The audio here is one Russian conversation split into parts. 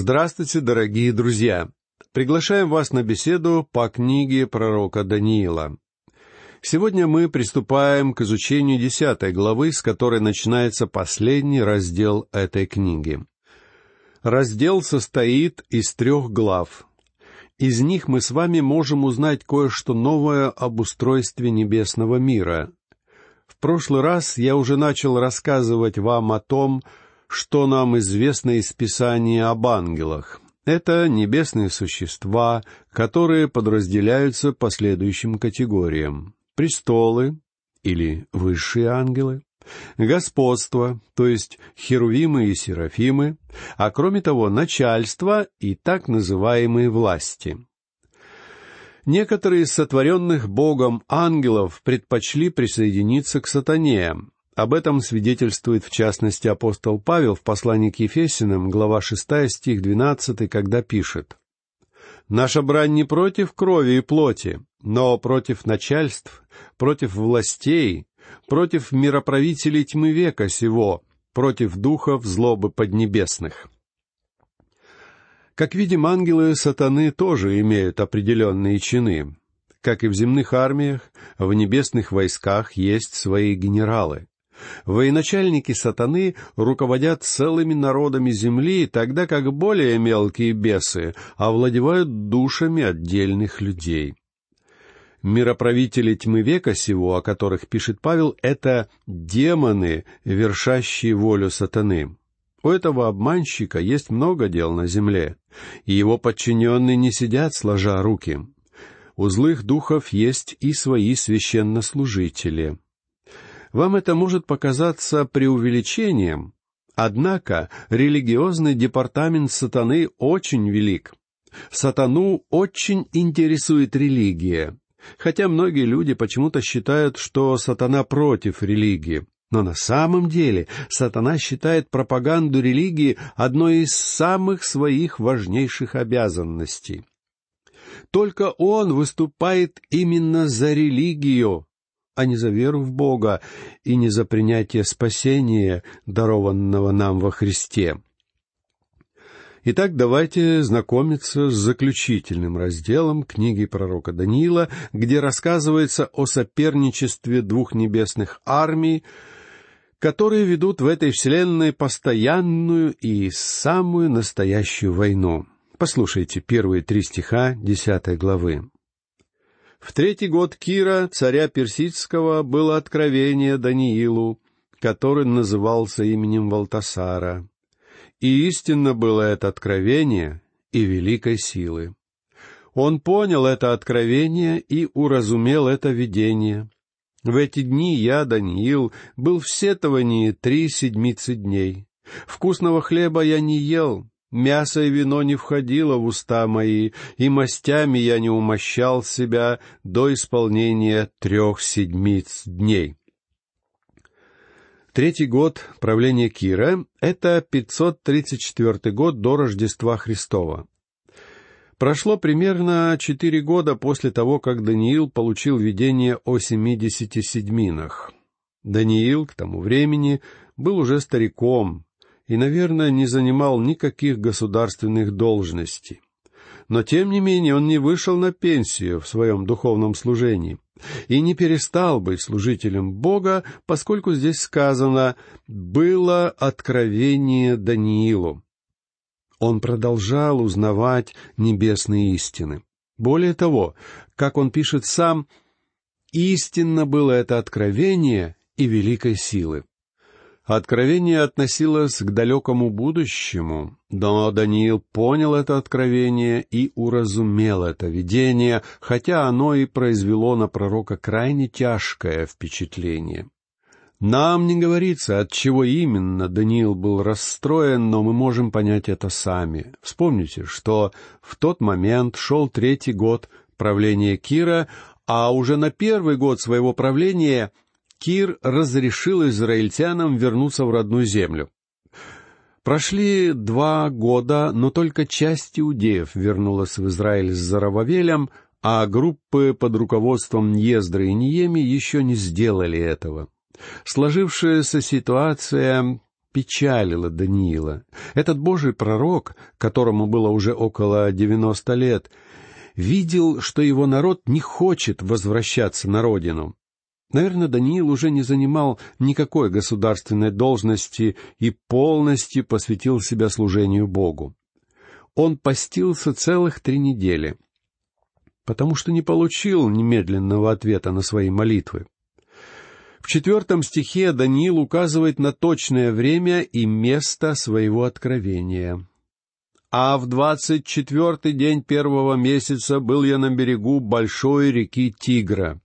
Здравствуйте, дорогие друзья! Приглашаем вас на беседу по книге пророка Даниила. Сегодня мы приступаем к изучению десятой главы, с которой начинается последний раздел этой книги. Раздел состоит из трех глав. Из них мы с вами можем узнать кое-что новое об устройстве небесного мира. В прошлый раз я уже начал рассказывать вам о том, что нам известно из Писания об ангелах. Это небесные существа, которые подразделяются по следующим категориям. Престолы или высшие ангелы, господство, то есть херувимы и серафимы, а кроме того начальство и так называемые власти. Некоторые из сотворенных Богом ангелов предпочли присоединиться к сатане, об этом свидетельствует в частности апостол Павел в послании к Ефесиным, глава 6, стих 12, когда пишет «Наша брань не против крови и плоти, но против начальств, против властей, против мироправителей тьмы века сего, против духов злобы поднебесных». Как видим, ангелы сатаны тоже имеют определенные чины. Как и в земных армиях, в небесных войсках есть свои генералы. Военачальники сатаны руководят целыми народами земли, тогда как более мелкие бесы овладевают душами отдельных людей. Мироправители тьмы века сего, о которых пишет Павел, это демоны, вершащие волю сатаны. У этого обманщика есть много дел на земле, и его подчиненные не сидят сложа руки. У злых духов есть и свои священнослужители — вам это может показаться преувеличением, однако религиозный департамент сатаны очень велик. Сатану очень интересует религия, хотя многие люди почему-то считают, что сатана против религии. Но на самом деле сатана считает пропаганду религии одной из самых своих важнейших обязанностей. Только он выступает именно за религию, а не за веру в Бога и не за принятие спасения, дарованного нам во Христе. Итак, давайте знакомиться с заключительным разделом книги пророка Даниила, где рассказывается о соперничестве двух небесных армий, которые ведут в этой вселенной постоянную и самую настоящую войну. Послушайте первые три стиха десятой главы. В третий год Кира, царя Персидского, было откровение Даниилу, который назывался именем Валтасара. И истинно было это откровение и великой силы. Он понял это откровение и уразумел это видение. В эти дни я, Даниил, был в сетовании три седмицы дней. Вкусного хлеба я не ел, Мясо и вино не входило в уста мои, и мастями я не умощал себя до исполнения трех седмиц дней. Третий год правления Кира — это 534 год до Рождества Христова. Прошло примерно четыре года после того, как Даниил получил видение о семидесяти седьминах. Даниил к тому времени был уже стариком, и, наверное, не занимал никаких государственных должностей. Но, тем не менее, он не вышел на пенсию в своем духовном служении и не перестал быть служителем Бога, поскольку здесь сказано «было откровение Даниилу». Он продолжал узнавать небесные истины. Более того, как он пишет сам, «истинно было это откровение и великой силы». Откровение относилось к далекому будущему, но Даниил понял это откровение и уразумел это видение, хотя оно и произвело на пророка крайне тяжкое впечатление. Нам не говорится, от чего именно Даниил был расстроен, но мы можем понять это сами. Вспомните, что в тот момент шел третий год правления Кира, а уже на первый год своего правления Кир разрешил израильтянам вернуться в родную землю. Прошли два года, но только часть иудеев вернулась в Израиль с Зарававелем, а группы под руководством Ньездры и Ниеми еще не сделали этого. Сложившаяся ситуация печалило Даниила. Этот божий пророк, которому было уже около девяносто лет, видел, что его народ не хочет возвращаться на родину. Наверное, Даниил уже не занимал никакой государственной должности и полностью посвятил себя служению Богу. Он постился целых три недели, потому что не получил немедленного ответа на свои молитвы. В четвертом стихе Даниил указывает на точное время и место своего откровения. «А в двадцать четвертый день первого месяца был я на берегу большой реки Тигра».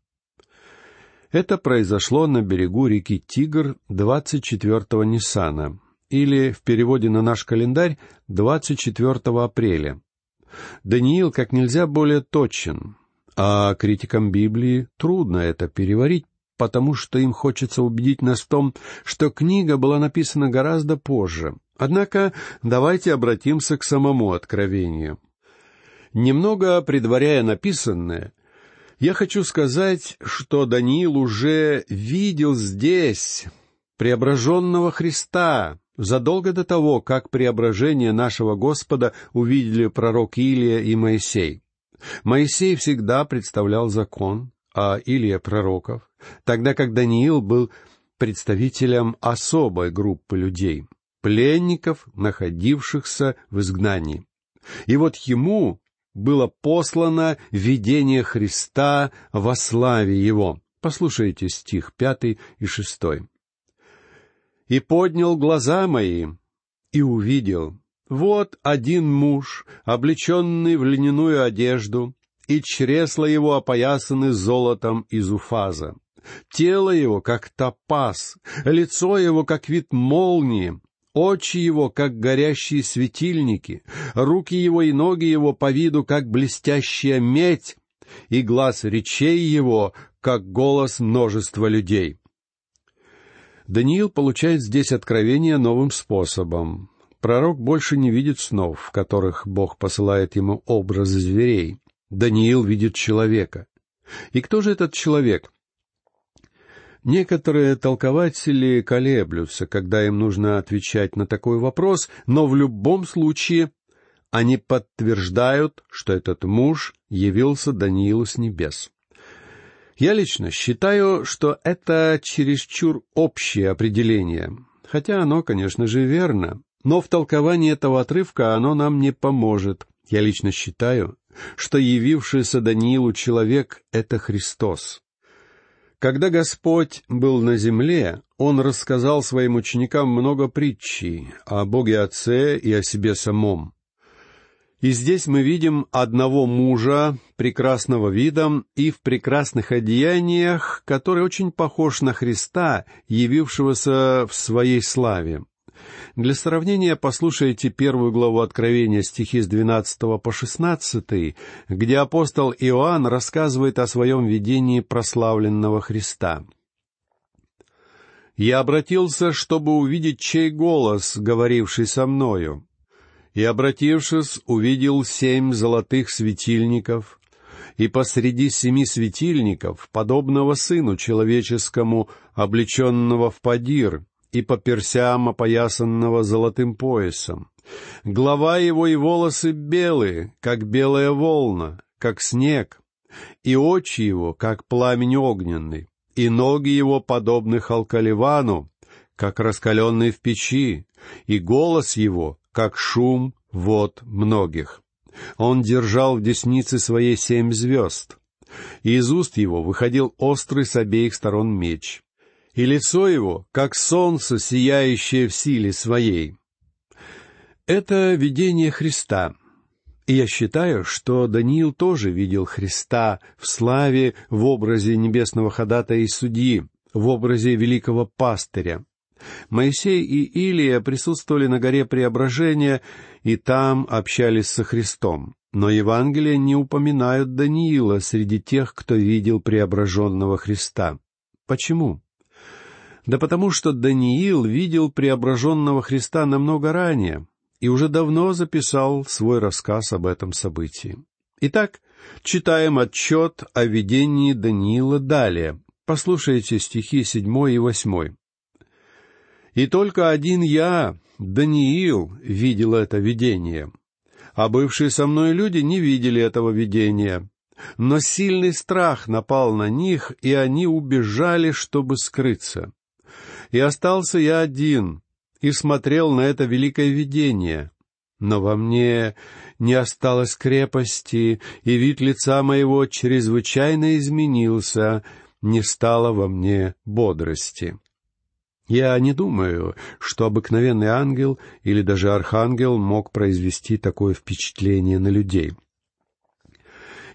Это произошло на берегу реки Тигр 24-го Ниссана, или в переводе на наш календарь 24 апреля. Даниил как нельзя более точен, а критикам Библии трудно это переварить, потому что им хочется убедить нас в том, что книга была написана гораздо позже. Однако давайте обратимся к самому откровению. Немного предваряя написанное, я хочу сказать, что Даниил уже видел здесь преображенного Христа, задолго до того, как преображение нашего Господа увидели пророк Илия и Моисей. Моисей всегда представлял закон, а Илия — пророков тогда как Даниил был представителем особой группы людей, пленников, находившихся в изгнании. И вот ему было послано видение Христа во славе Его. Послушайте стих пятый и шестой. «И поднял глаза мои, и увидел, вот один муж, облеченный в льняную одежду, и чресла его опоясаны золотом из уфаза. Тело его, как топаз, лицо его, как вид молнии, очи его, как горящие светильники, руки его и ноги его по виду, как блестящая медь, и глаз речей его, как голос множества людей. Даниил получает здесь откровение новым способом. Пророк больше не видит снов, в которых Бог посылает ему образы зверей. Даниил видит человека. И кто же этот человек? Некоторые толкователи колеблются, когда им нужно отвечать на такой вопрос, но в любом случае они подтверждают, что этот муж явился Даниилу с небес. Я лично считаю, что это чересчур общее определение, хотя оно, конечно же, верно, но в толковании этого отрывка оно нам не поможет. Я лично считаю, что явившийся Даниилу человек — это Христос. Когда Господь был на земле, Он рассказал своим ученикам много притчей о Боге Отце и о себе самом. И здесь мы видим одного мужа, прекрасного видом и в прекрасных одеяниях, который очень похож на Христа, явившегося в своей славе. Для сравнения послушайте первую главу Откровения, стихи с 12 по 16, где апостол Иоанн рассказывает о своем видении прославленного Христа. «Я обратился, чтобы увидеть чей голос, говоривший со мною. И, обратившись, увидел семь золотых светильников, и посреди семи светильников, подобного сыну человеческому, облеченного в падир, и по персям опоясанного золотым поясом. Глава его и волосы белые, как белая волна, как снег, и очи его, как пламень огненный, и ноги его подобны халкаливану, как раскаленные в печи, и голос его, как шум вод многих. Он держал в деснице своей семь звезд, и из уст его выходил острый с обеих сторон меч и лицо его, как солнце, сияющее в силе своей. Это видение Христа. И я считаю, что Даниил тоже видел Христа в славе в образе небесного ходатая и судьи, в образе великого пастыря. Моисей и Илия присутствовали на горе Преображения и там общались со Христом. Но Евангелия не упоминают Даниила среди тех, кто видел преображенного Христа. Почему? Да потому что Даниил видел преображенного Христа намного ранее и уже давно записал свой рассказ об этом событии. Итак, читаем отчет о видении Даниила далее. Послушайте стихи седьмой и восьмой. И только один я, Даниил, видел это видение. А бывшие со мной люди не видели этого видения. Но сильный страх напал на них, и они убежали, чтобы скрыться. И остался я один, и смотрел на это великое видение. Но во мне не осталось крепости, и вид лица моего чрезвычайно изменился, не стало во мне бодрости. Я не думаю, что обыкновенный ангел или даже архангел мог произвести такое впечатление на людей.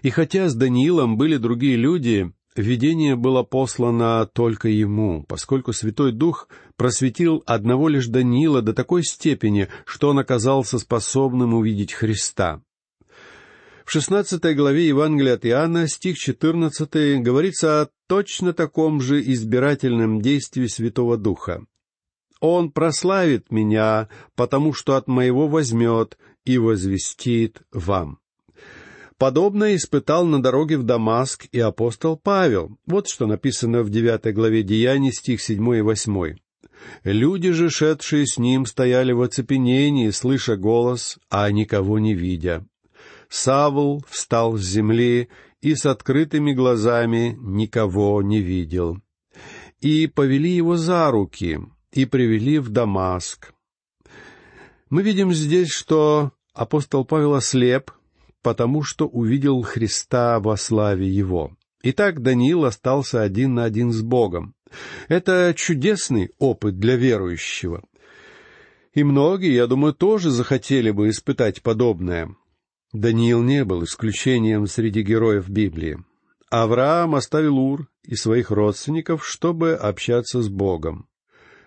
И хотя с Даниилом были другие люди, видение было послано только ему, поскольку Святой Дух просветил одного лишь Даниила до такой степени, что он оказался способным увидеть Христа. В шестнадцатой главе Евангелия от Иоанна, стих четырнадцатый, говорится о точно таком же избирательном действии Святого Духа. «Он прославит меня, потому что от моего возьмет и возвестит вам». Подобное испытал на дороге в Дамаск и апостол Павел. Вот что написано в девятой главе Деяний, стих седьмой и восьмой. Люди же, шедшие с ним, стояли в оцепенении, слыша голос, а никого не видя. Савл встал с земли и с открытыми глазами никого не видел. И повели его за руки, и привели в Дамаск. Мы видим здесь, что апостол Павел ослеп, потому что увидел Христа во славе Его. Итак, Даниил остался один на один с Богом. Это чудесный опыт для верующего. И многие, я думаю, тоже захотели бы испытать подобное. Даниил не был исключением среди героев Библии. Авраам оставил Ур и своих родственников, чтобы общаться с Богом.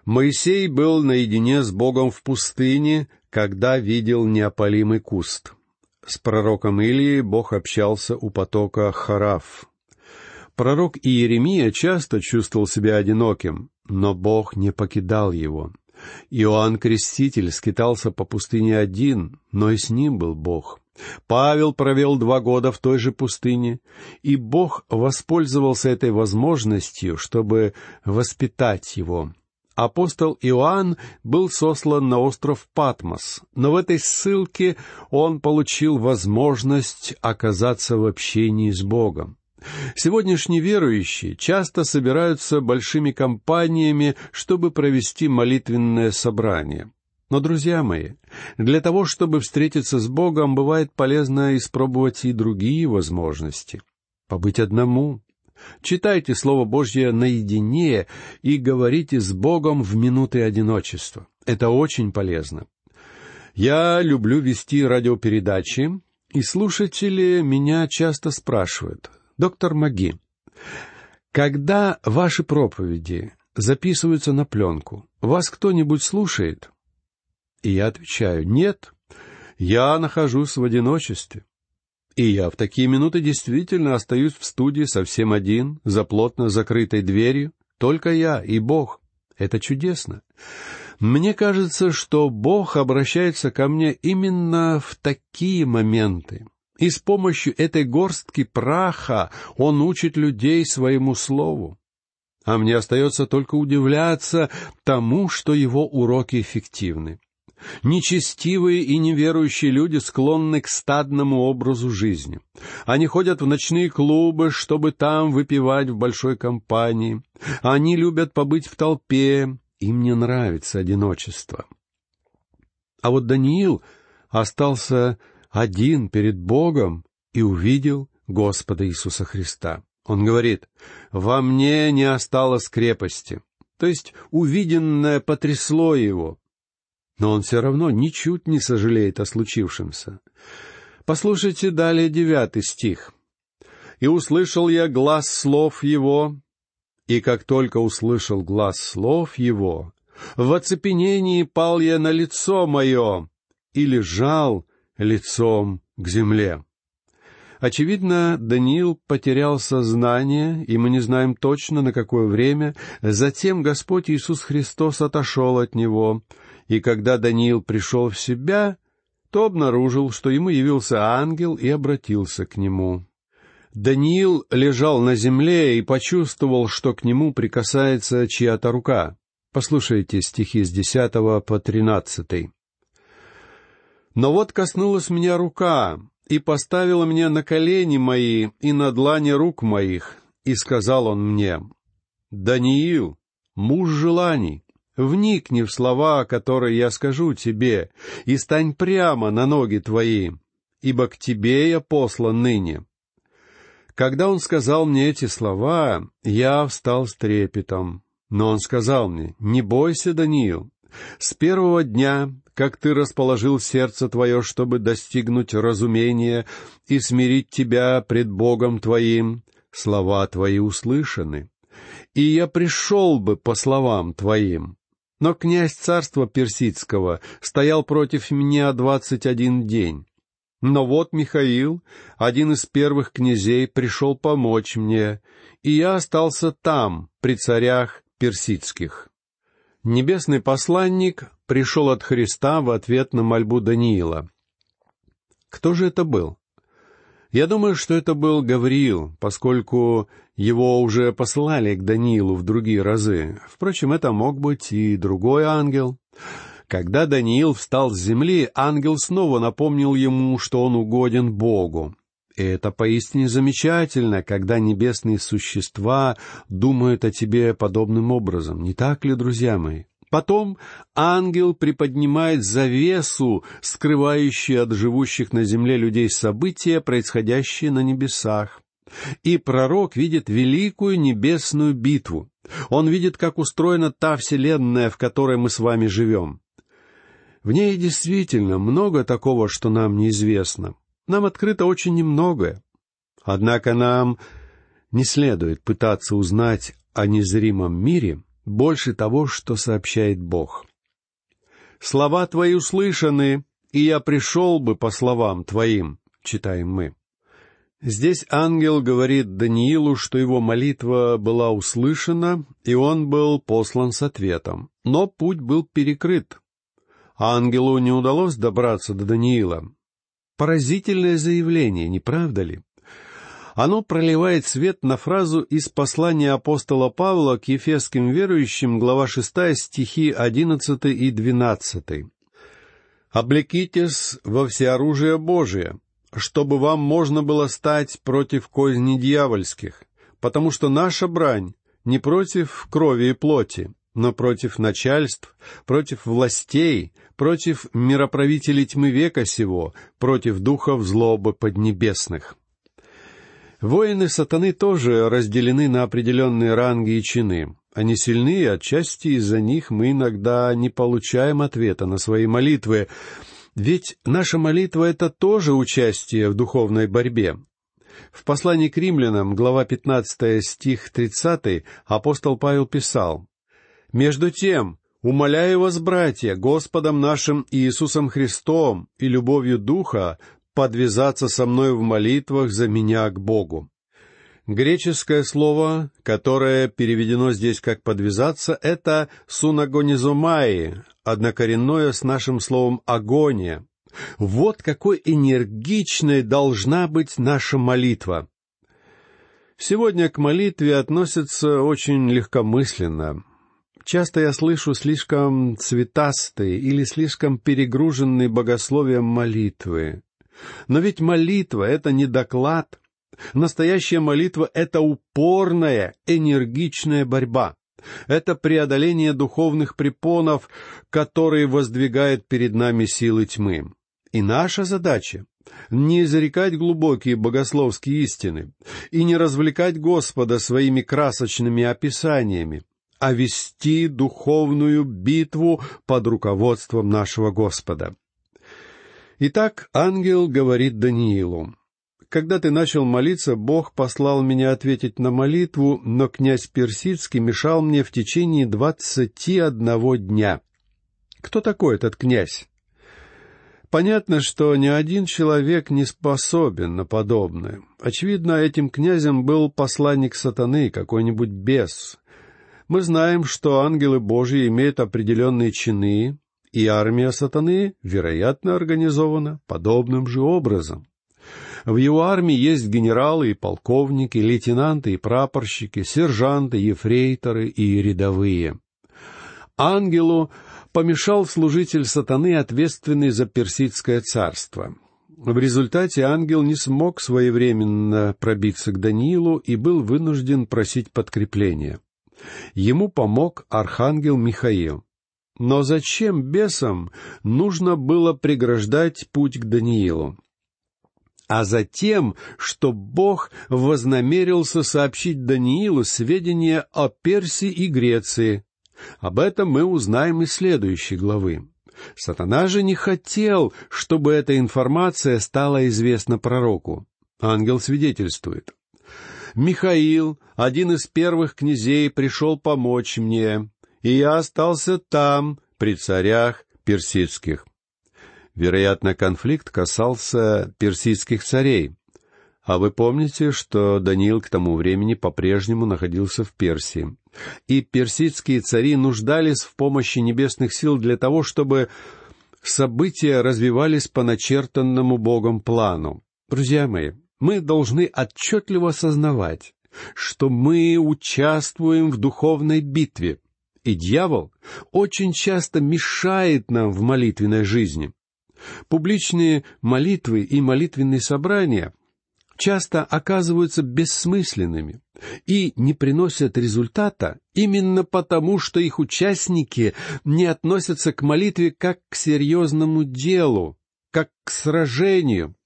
Моисей был наедине с Богом в пустыне, когда видел неопалимый куст. С пророком Илией Бог общался у потока Хараф. Пророк Иеремия часто чувствовал себя одиноким, но Бог не покидал его. Иоанн Креститель скитался по пустыне один, но и с ним был Бог. Павел провел два года в той же пустыне, и Бог воспользовался этой возможностью, чтобы воспитать его. Апостол Иоанн был сослан на остров Патмос, но в этой ссылке он получил возможность оказаться в общении с Богом. Сегодняшние верующие часто собираются большими компаниями, чтобы провести молитвенное собрание. Но, друзья мои, для того, чтобы встретиться с Богом, бывает полезно испробовать и другие возможности. Побыть одному. Читайте Слово Божье наедине и говорите с Богом в минуты одиночества. Это очень полезно. Я люблю вести радиопередачи, и слушатели меня часто спрашивают, «Доктор Маги, когда ваши проповеди записываются на пленку, вас кто-нибудь слушает?» И я отвечаю, нет, я нахожусь в одиночестве. И я в такие минуты действительно остаюсь в студии совсем один, за плотно закрытой дверью, только я и Бог. Это чудесно. Мне кажется, что Бог обращается ко мне именно в такие моменты. И с помощью этой горстки праха Он учит людей своему слову. А мне остается только удивляться тому, что Его уроки эффективны. Нечестивые и неверующие люди склонны к стадному образу жизни. Они ходят в ночные клубы, чтобы там выпивать в большой компании. Они любят побыть в толпе. Им не нравится одиночество. А вот Даниил остался один перед Богом и увидел Господа Иисуса Христа. Он говорит, «Во мне не осталось крепости». То есть увиденное потрясло его, но он все равно ничуть не сожалеет о случившемся. Послушайте далее девятый стих. «И услышал я глаз слов его, и как только услышал глаз слов его, в оцепенении пал я на лицо мое и лежал лицом к земле». Очевидно, Даниил потерял сознание, и мы не знаем точно, на какое время. Затем Господь Иисус Христос отошел от него, и когда Даниил пришел в себя, то обнаружил, что ему явился ангел и обратился к нему. Даниил лежал на земле и почувствовал, что к нему прикасается чья-то рука. Послушайте стихи с десятого по тринадцатый. «Но вот коснулась меня рука, и поставила меня на колени мои и на длани рук моих, и сказал он мне, «Даниил, муж желаний, вникни в слова, которые я скажу тебе, и стань прямо на ноги твои, ибо к тебе я послан ныне». Когда он сказал мне эти слова, я встал с трепетом. Но он сказал мне, «Не бойся, Даниил, с первого дня, как ты расположил сердце твое, чтобы достигнуть разумения и смирить тебя пред Богом твоим, слова твои услышаны. И я пришел бы по словам твоим. Но князь царства персидского стоял против меня двадцать один день. Но вот Михаил, один из первых князей, пришел помочь мне, и я остался там, при царях персидских. Небесный посланник пришел от Христа в ответ на мольбу Даниила. Кто же это был? Я думаю, что это был Гавриил, поскольку его уже послали к Даниилу в другие разы. Впрочем, это мог быть и другой ангел. Когда Даниил встал с земли, ангел снова напомнил ему, что он угоден Богу. И это поистине замечательно, когда небесные существа думают о тебе подобным образом, не так ли, друзья мои? Потом ангел приподнимает завесу, скрывающую от живущих на земле людей события, происходящие на небесах. И пророк видит великую небесную битву. Он видит, как устроена та вселенная, в которой мы с вами живем. В ней действительно много такого, что нам неизвестно. Нам открыто очень немногое. Однако нам не следует пытаться узнать о незримом мире больше того, что сообщает Бог. «Слова твои услышаны, и я пришел бы по словам твоим», — читаем мы. Здесь ангел говорит Даниилу, что его молитва была услышана, и он был послан с ответом. Но путь был перекрыт. Ангелу не удалось добраться до Даниила. Поразительное заявление, не правда ли? Оно проливает свет на фразу из послания апостола Павла к ефесским верующим, глава 6, стихи 11 и 12. «Облекитесь во всеоружие Божие, чтобы вам можно было стать против козни дьявольских, потому что наша брань не против крови и плоти, но против начальств, против властей, против мироправителей тьмы века сего, против духов злобы поднебесных. Воины сатаны тоже разделены на определенные ранги и чины. Они сильны, и отчасти из-за них мы иногда не получаем ответа на свои молитвы, ведь наша молитва — это тоже участие в духовной борьбе. В послании к римлянам, глава 15, стих 30, апостол Павел писал, «Между тем, умоляю вас, братья, Господом нашим Иисусом Христом и любовью Духа подвязаться со мной в молитвах за меня к Богу». Греческое слово, которое переведено здесь как «подвязаться», это «сунагонизомаи», однокоренное с нашим словом «агония». Вот какой энергичной должна быть наша молитва. Сегодня к молитве относятся очень легкомысленно. Часто я слышу слишком цветастые или слишком перегруженные богословием молитвы. Но ведь молитва — это не доклад. Настоящая молитва — это упорная, энергичная борьба. Это преодоление духовных препонов, которые воздвигают перед нами силы тьмы. И наша задача — не зарекать глубокие богословские истины и не развлекать Господа своими красочными описаниями, а вести духовную битву под руководством нашего Господа. Итак, ангел говорит Даниилу, «Когда ты начал молиться, Бог послал меня ответить на молитву, но князь Персидский мешал мне в течение двадцати одного дня». Кто такой этот князь? Понятно, что ни один человек не способен на подобное. Очевидно, этим князем был посланник сатаны, какой-нибудь бес, мы знаем, что ангелы Божьи имеют определенные чины, и армия сатаны, вероятно, организована подобным же образом. В его армии есть генералы и полковники, лейтенанты и прапорщики, сержанты, ефрейторы и рядовые. Ангелу помешал служитель сатаны, ответственный за персидское царство. В результате ангел не смог своевременно пробиться к Даниилу и был вынужден просить подкрепления. Ему помог архангел Михаил. Но зачем бесам нужно было преграждать путь к Даниилу? а затем, что Бог вознамерился сообщить Даниилу сведения о Персии и Греции. Об этом мы узнаем из следующей главы. Сатана же не хотел, чтобы эта информация стала известна пророку. Ангел свидетельствует. «Михаил, один из первых князей, пришел помочь мне, и я остался там, при царях персидских». Вероятно, конфликт касался персидских царей. А вы помните, что Даниил к тому времени по-прежнему находился в Персии. И персидские цари нуждались в помощи небесных сил для того, чтобы события развивались по начертанному Богом плану. Друзья мои, мы должны отчетливо осознавать, что мы участвуем в духовной битве, и дьявол очень часто мешает нам в молитвенной жизни. Публичные молитвы и молитвенные собрания часто оказываются бессмысленными и не приносят результата именно потому, что их участники не относятся к молитве как к серьезному делу, как к сражению.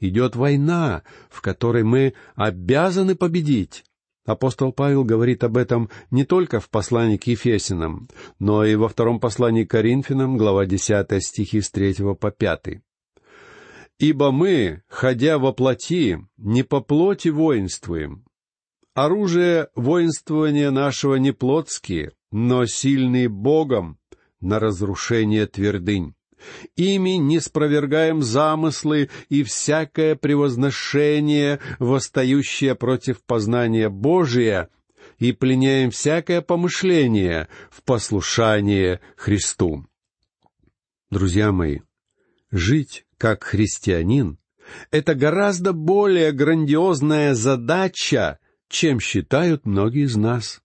Идет война, в которой мы обязаны победить. Апостол Павел говорит об этом не только в послании к Ефесинам, но и во втором послании к Коринфянам, глава 10 стихи с 3 по 5. «Ибо мы, ходя во плоти, не по плоти воинствуем. Оружие воинствования нашего не плотские, но сильные Богом на разрушение твердынь. Ими не спровергаем замыслы и всякое превозношение, восстающее против познания Божия, и пленяем всякое помышление в послушание Христу. Друзья мои, жить как христианин — это гораздо более грандиозная задача, чем считают многие из нас.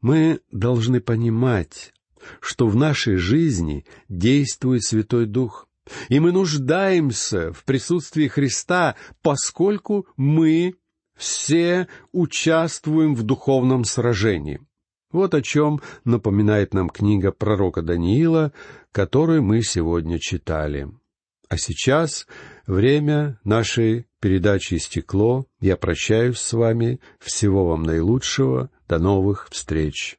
Мы должны понимать, что в нашей жизни действует Святой Дух. И мы нуждаемся в присутствии Христа, поскольку мы все участвуем в духовном сражении. Вот о чем напоминает нам книга пророка Даниила, которую мы сегодня читали. А сейчас время нашей передачи истекло. Я прощаюсь с вами. Всего вам наилучшего. До новых встреч.